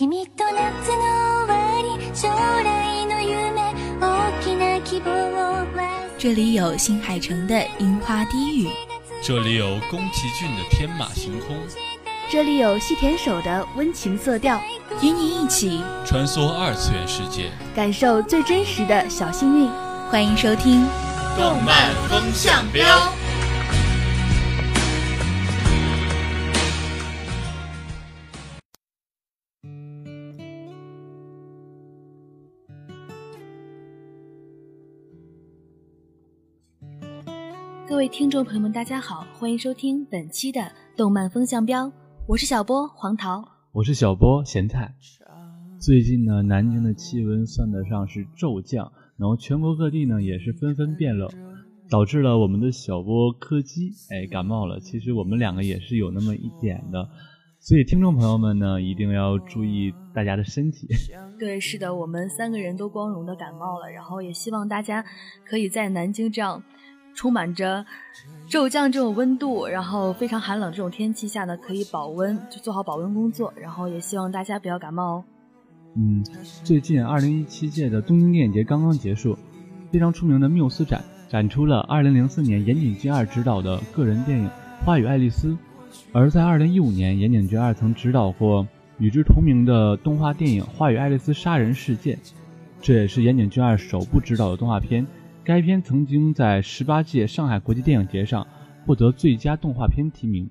君と夏の終わり将来の夢大きな希望を这里有新海诚的樱花低语，这里有宫崎骏的天马行空，这里有细田守的温情色调，与你一起穿梭二次元世界，感受最真实的小幸运。欢迎收听《动漫风向标》。 各位听众朋友们，大家好，欢迎收听本期的动漫风向标，我是小波黄桃，我是小波咸菜。最近呢，南京的气温算得上是骤降，然后全国各地呢也是纷纷变冷，导致了我们的小波柯基哎感冒了。其实我们两个也是有那么一点的，所以听众朋友们呢一定要注意大家的身体。对，是的，我们三个人都光荣的感冒了，然后也希望大家可以在南京这样。充满着骤降这种温度，然后非常寒冷这种天气下呢，可以保温，就做好保温工作。然后也希望大家不要感冒哦。嗯，最近二零一七届的东京电影节刚刚结束，非常出名的缪斯展展出了二零零四年岩井俊二执导的个人电影《花与爱丽丝》，而在二零一五年，岩井俊二曾执导过与之同名的动画电影《花与爱丽丝杀人事件》，这也是岩井俊二首部执导的动画片。该片曾经在十八届上海国际电影节上获得最佳动画片提名。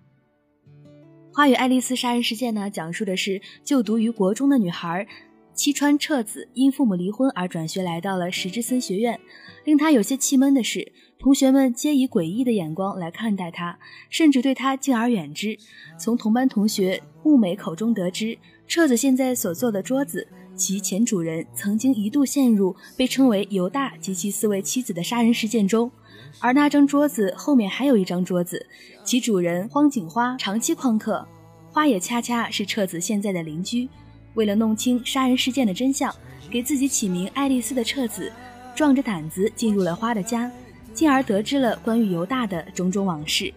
《花与爱丽丝杀人事件》呢，讲述的是就读于国中的女孩七川彻子因父母离婚而转学来到了石之森学院。令她有些气闷的是，同学们皆以诡异的眼光来看待她，甚至对她敬而远之。从同班同学木美口中得知，彻子现在所坐的桌子。其前主人曾经一度陷入被称为犹大及其四位妻子的杀人事件中，而那张桌子后面还有一张桌子，其主人荒井花长期旷课，花也恰恰是彻子现在的邻居。为了弄清杀人事件的真相，给自己起名爱丽丝的彻子，壮着胆子进入了花的家，进而得知了关于犹大的种种往事，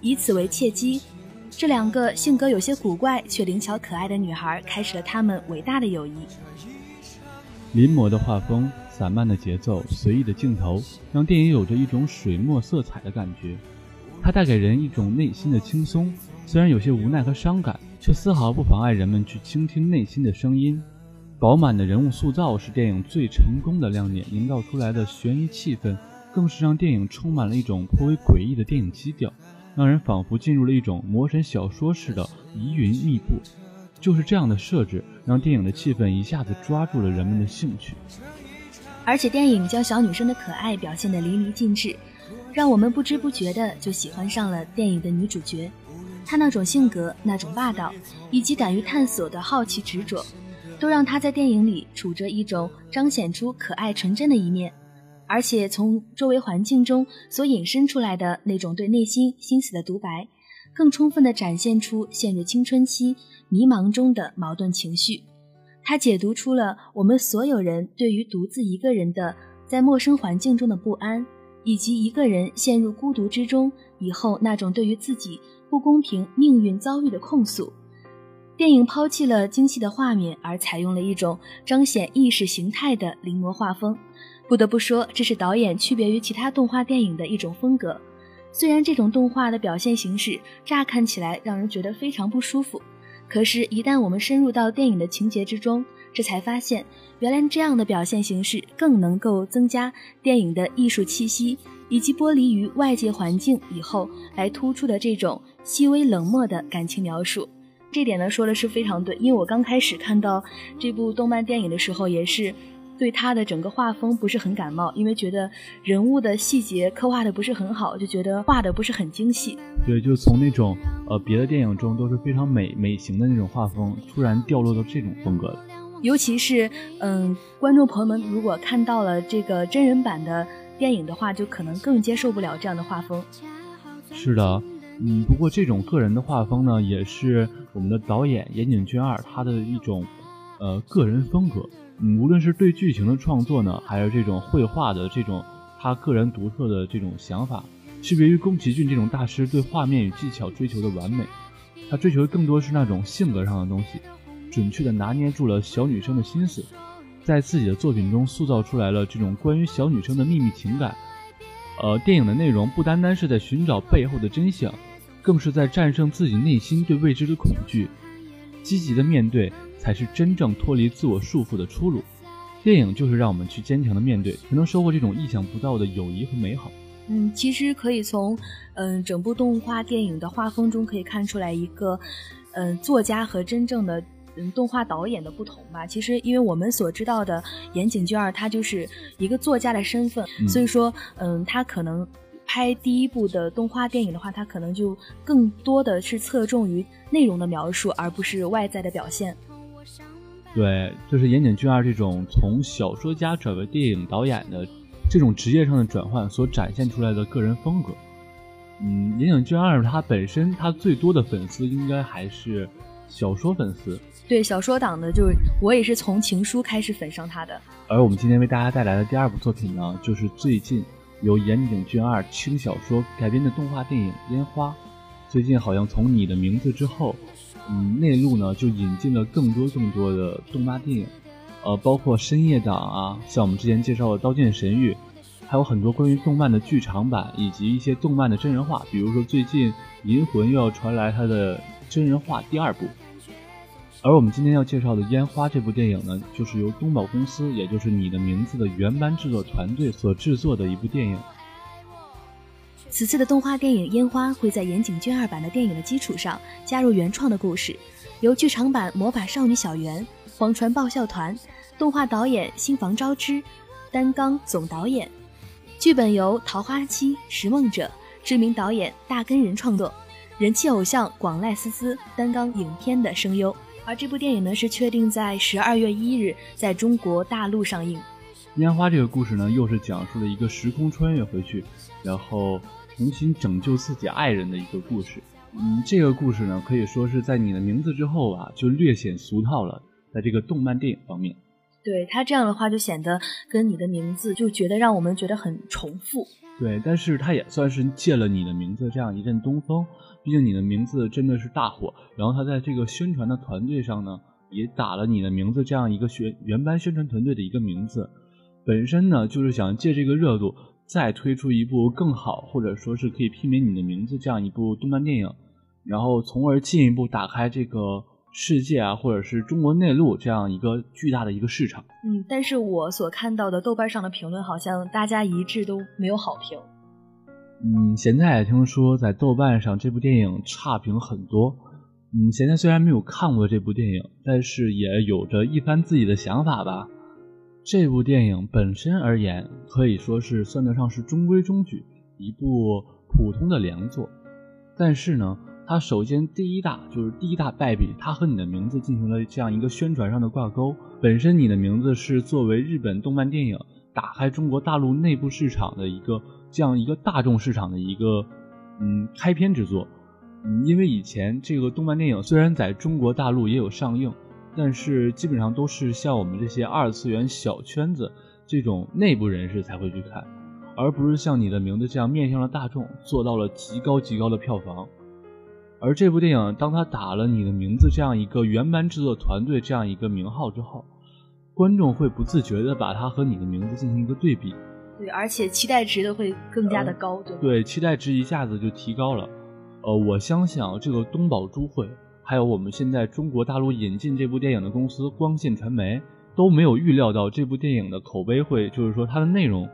以此为契机。这两个性格有些古怪却灵巧可爱的女孩，开始了他们伟大的友谊。临摹的画风、散漫的节奏、随意的镜头，让电影有着一种水墨色彩的感觉。它带给人一种内心的轻松，虽然有些无奈和伤感，却丝毫不妨碍人们去倾听内心的声音。饱满的人物塑造是电影最成功的亮点，营造出来的悬疑气氛，更是让电影充满了一种颇为诡异的电影基调。让人仿佛进入了一种魔神小说似的疑云密布，就是这样的设置，让电影的气氛一下子抓住了人们的兴趣。而且电影将小女生的可爱表现得淋漓尽致，让我们不知不觉的就喜欢上了电影的女主角。她那种性格、那种霸道，以及敢于探索的好奇执着，都让她在电影里处着一种彰显出可爱纯真的一面。而且从周围环境中所引申出来的那种对内心心思的独白，更充分地展现出陷入青春期迷茫中的矛盾情绪。它解读出了我们所有人对于独自一个人的在陌生环境中的不安，以及一个人陷入孤独之中以后那种对于自己不公平命运遭遇的控诉。电影抛弃了精细的画面，而采用了一种彰显意识形态的临摹画风。不得不说，这是导演区别于其他动画电影的一种风格。虽然这种动画的表现形式乍看起来让人觉得非常不舒服，可是，一旦我们深入到电影的情节之中，这才发现，原来这样的表现形式更能够增加电影的艺术气息，以及剥离于外界环境以后来突出的这种细微冷漠的感情描述。这点呢，说的是非常对，因为我刚开始看到这部动漫电影的时候，也是。对它的整个画风不是很感冒，因为觉得人物的细节刻画的不是很好，就觉得画的不是很精细。对，就从那种呃别的电影中都是非常美美型的那种画风，突然掉落到这种风格了。尤其是嗯，观众朋友们如果看到了这个真人版的电影的话，就可能更接受不了这样的画风。是的，嗯，不过这种个人的画风呢，也是我们的导演岩井俊二他的一种呃个人风格。嗯，无论是对剧情的创作呢，还是这种绘画的这种他个人独特的这种想法，区别于宫崎骏这种大师对画面与技巧追求的完美，他追求的更多是那种性格上的东西，准确地拿捏住了小女生的心思，在自己的作品中塑造出来了这种关于小女生的秘密情感。呃，电影的内容不单单是在寻找背后的真相，更是在战胜自己内心对未知的恐惧，积极的面对才是真正脱离自我束缚的出路。电影就是让我们去坚强的面对，才能收获这种意想不到的友谊和美好。嗯，其实可以从嗯整部动画电影的画风中可以看出来一个嗯作家和真正的嗯动画导演的不同吧。其实，因为我们所知道的岩井俊二，他就是一个作家的身份，嗯所以说嗯他可能拍第一部的动画电影的话，他可能就更多的是侧重于内容的描述，而不是外在的表现。对，就是岩井俊二这种从小说家转为电影导演的这种职业上的转换所展现出来的个人风格。嗯，岩井俊二他本身他最多的粉丝应该还是小说粉丝，对小说党的，就是我也是从情书开始粉上他的。而我们今天为大家带来的第二部作品呢，就是最近由岩井俊二轻小说改编的动画电影《烟花》。最近好像从你的名字之后，嗯，内陆呢就引进了更多更多的动画电影，呃，包括深夜档啊，像我们之前介绍的《刀剑神域》，还有很多关于动漫的剧场版，以及一些动漫的真人化，比如说最近《银魂》又要传来它的真人化第二部。而我们今天要介绍的《烟花》这部电影呢，就是由东宝公司，也就是你的名字的原班制作团队所制作的一部电影。此次的动画电影《烟花》会在岩井俊二版的电影的基础上加入原创的故事，由剧场版《魔法少女小圆》、黄传爆笑团、动画导演新房昭之担纲总导演，剧本由桃花期拾梦者知名导演大根人创作，人气偶像广濑丝丝担纲影片的声优。而这部电影呢是确定在十二月一日在中国大陆上映。烟花这个故事呢，又是讲述了一个时空穿越回去，然后重新拯救自己爱人的一个故事。嗯，这个故事呢，可以说是在你的名字之后啊，就略显俗套了，在这个动漫电影方面。对他这样的话，就显得跟你的名字就觉得让我们觉得很重复。对，但是它也算是借了你的名字这样一阵东风，毕竟你的名字真的是大火，然后他在这个宣传的团队上呢，也打了你的名字这样一个宣原班宣传团队的一个名字，本身呢就是想借这个热度再推出一部更好，或者说是可以媲美你的名字这样一部动漫电影，然后从而进一步打开这个世界啊，或者是中国内陆这样一个巨大的一个市场。嗯，但是我所看到的豆瓣上的评论，好像大家一致都没有好评。嗯，现在也听说在豆瓣上这部电影差评很多。嗯，现在虽然没有看过这部电影，但是也有着一番自己的想法吧。这部电影本身而言，可以说是算得上是中规中矩，一部普通的良作。但是呢，它首先第一大就是第一大败笔，它和你的名字进行了这样一个宣传上的挂钩。本身你的名字是作为日本动漫电影打开中国大陆内部市场的一个这样一个大众市场的一个嗯开篇之作。嗯，因为以前这个动漫电影虽然在中国大陆也有上映，但是基本上都是像我们这些二次元小圈子这种内部人士才会去看，而不是像你的名字这样面向了大众，做到了极高极高的票房。而这部电影，当他打了你的名字这样一个原班制作团队这样一个名号之后，观众会不自觉的把它和你的名字进行一个对比，对，而且期待值的会更加的高？对，期待值一下子就提高了。呃，我相信啊，这个东宝珠会，还有我们现在中国大陆引进这部电影的公司光线传媒，都没有预料到这部电影的口碑会，就是说它的内容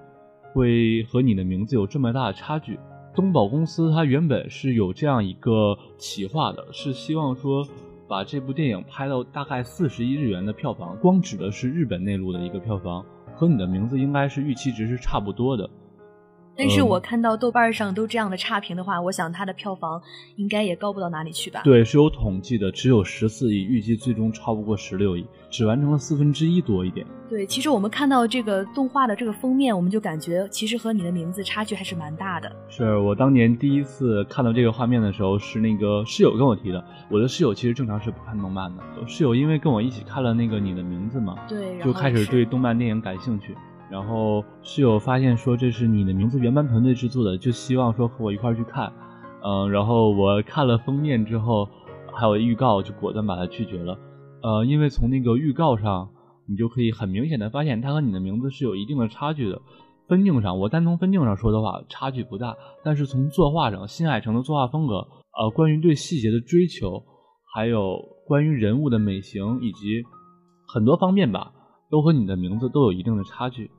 会和你的名字有这么大的差距。东宝公司它原本是有这样一个企划的，是希望说把这部电影拍到大概四十亿日元的票房，光指的是日本内陆的一个票房，和你的名字应该是预期值是差不多的。但是嗯我看到豆瓣上都这样的差评的话，我想它的票房应该也高不到哪里去吧？对，是有统计的，只有十四亿，预计最终超不过十六亿，只完成了四分之一多一点。对，其实我们看到这个动画的这个封面，我们就感觉其实和你的名字差距还是蛮大的。是我当年第一次看到这个画面的时候，是那个室友跟我提的。我的室友其实正常是不看动漫的，室友因为跟我一起看了那个你的名字嘛，对，就开始对动漫电影感兴趣。然后室友发现说这是你的名字原班团队制作的，就希望说和我一块去看。嗯，然后我看了封面之后，还有预告，就果断把它拒绝了。呃，因为从那个预告上，你就可以很明显的发现，它和你的名字是有一定的差距的。分镜上，我单从分镜上说的话，差距不大。但是从作画上，新海诚的作画风格，呃，关于对细节的追求，还有关于人物的美型以及很多方面吧，都和你的名字都有一定的差距。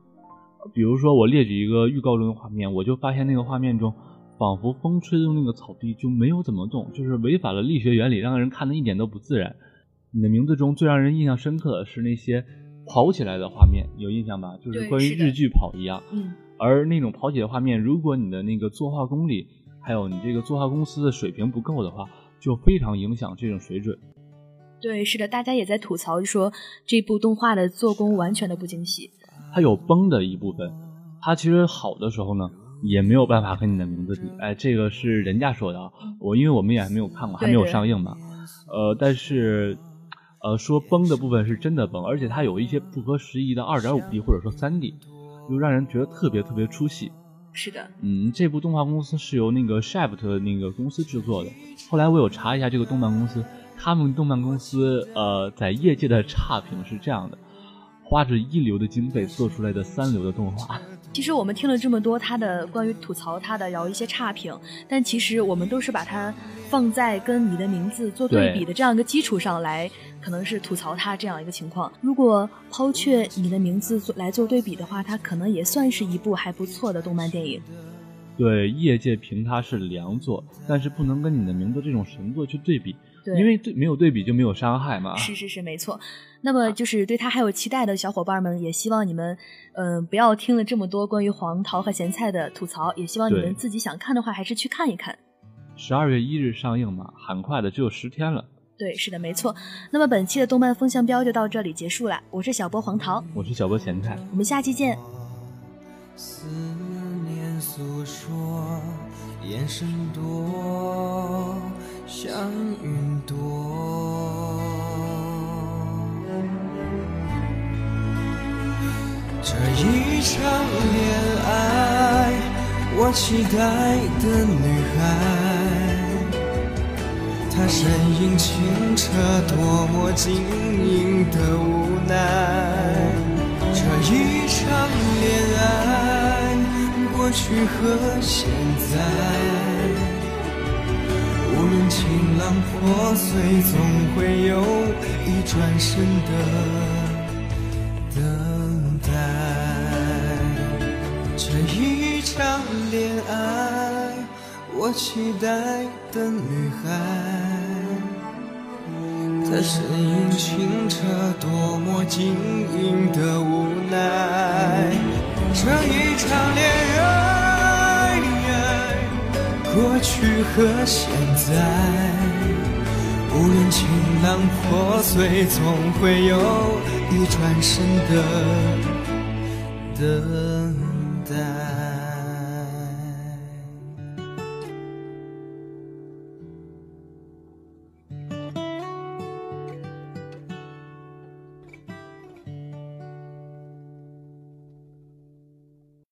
比如说，我列举一个预告中的画面，我就发现那个画面中，仿佛风吹动那个草地就没有怎么动，就是违反了力学原理，让人看的一点都不自然。你的名字中最让人印象深刻的是那些。跑起来的画面有印象吧？就是关于日剧跑一样。嗯。而那种跑起的画面，如果你的那个作画功力，还有你这个作画公司的水平不够的话，就非常影响这种水准。对，是的，大家也在吐槽说这部动画的做工完全的不精细。它有崩的一部分，它其实好的时候呢，也没有办法和你的名字比。哎，这个是人家说的啊，我因为我们也还没有看过，还没有上映嘛。呃，但是。呃，说崩的部分是真的崩，而且它有一些不合时宜的二点五 D 或者说三 D，就让人觉得特别特别出戏。是的，嗯，这部动画公司是由那个 Shaft 那个公司制作的。后来我有查一下这个动漫公司，他们动漫公司呃在业界的差评是这样的。花着一流的经费做出来的三流的动画。其实我们听了这么多他的关于吐槽他的，然后一些差评，但其实我们都是把它放在跟你的名字做对比的这样一个基础上来，可能是吐槽他这样一个情况。如果抛却你的名字做来做对比的话，它可能也算是一部还不错的动漫电影。对，业界评它是良作，但是不能跟你的名字这种神作去对比。因为对没有对比就没有伤害嘛。是是是，没错。那么就是对他还有期待的小伙伴们，也希望你们，嗯，不要听了这么多关于黄桃和咸菜的吐槽，也希望你们自己想看的话，还是去看一看。十二月一日上映嘛，很快的，只有十天了。对，是的，没错。那么本期的动漫风向标就到这里结束了。我是小波黄桃，我是小波咸菜，我们下期见。思念诉说，眼神多。像云朵，这一场恋爱，我期待的女孩，她身影清澈，多么晶莹的无奈。这一场恋爱，过去和现在。无论情浪破碎，总会有一转身的等待。这一场恋爱，我期待的女孩，她身影清澈，多么晶莹的无奈。这一场恋爱。过去和现在，无论晴朗破碎，总会有一转身的等。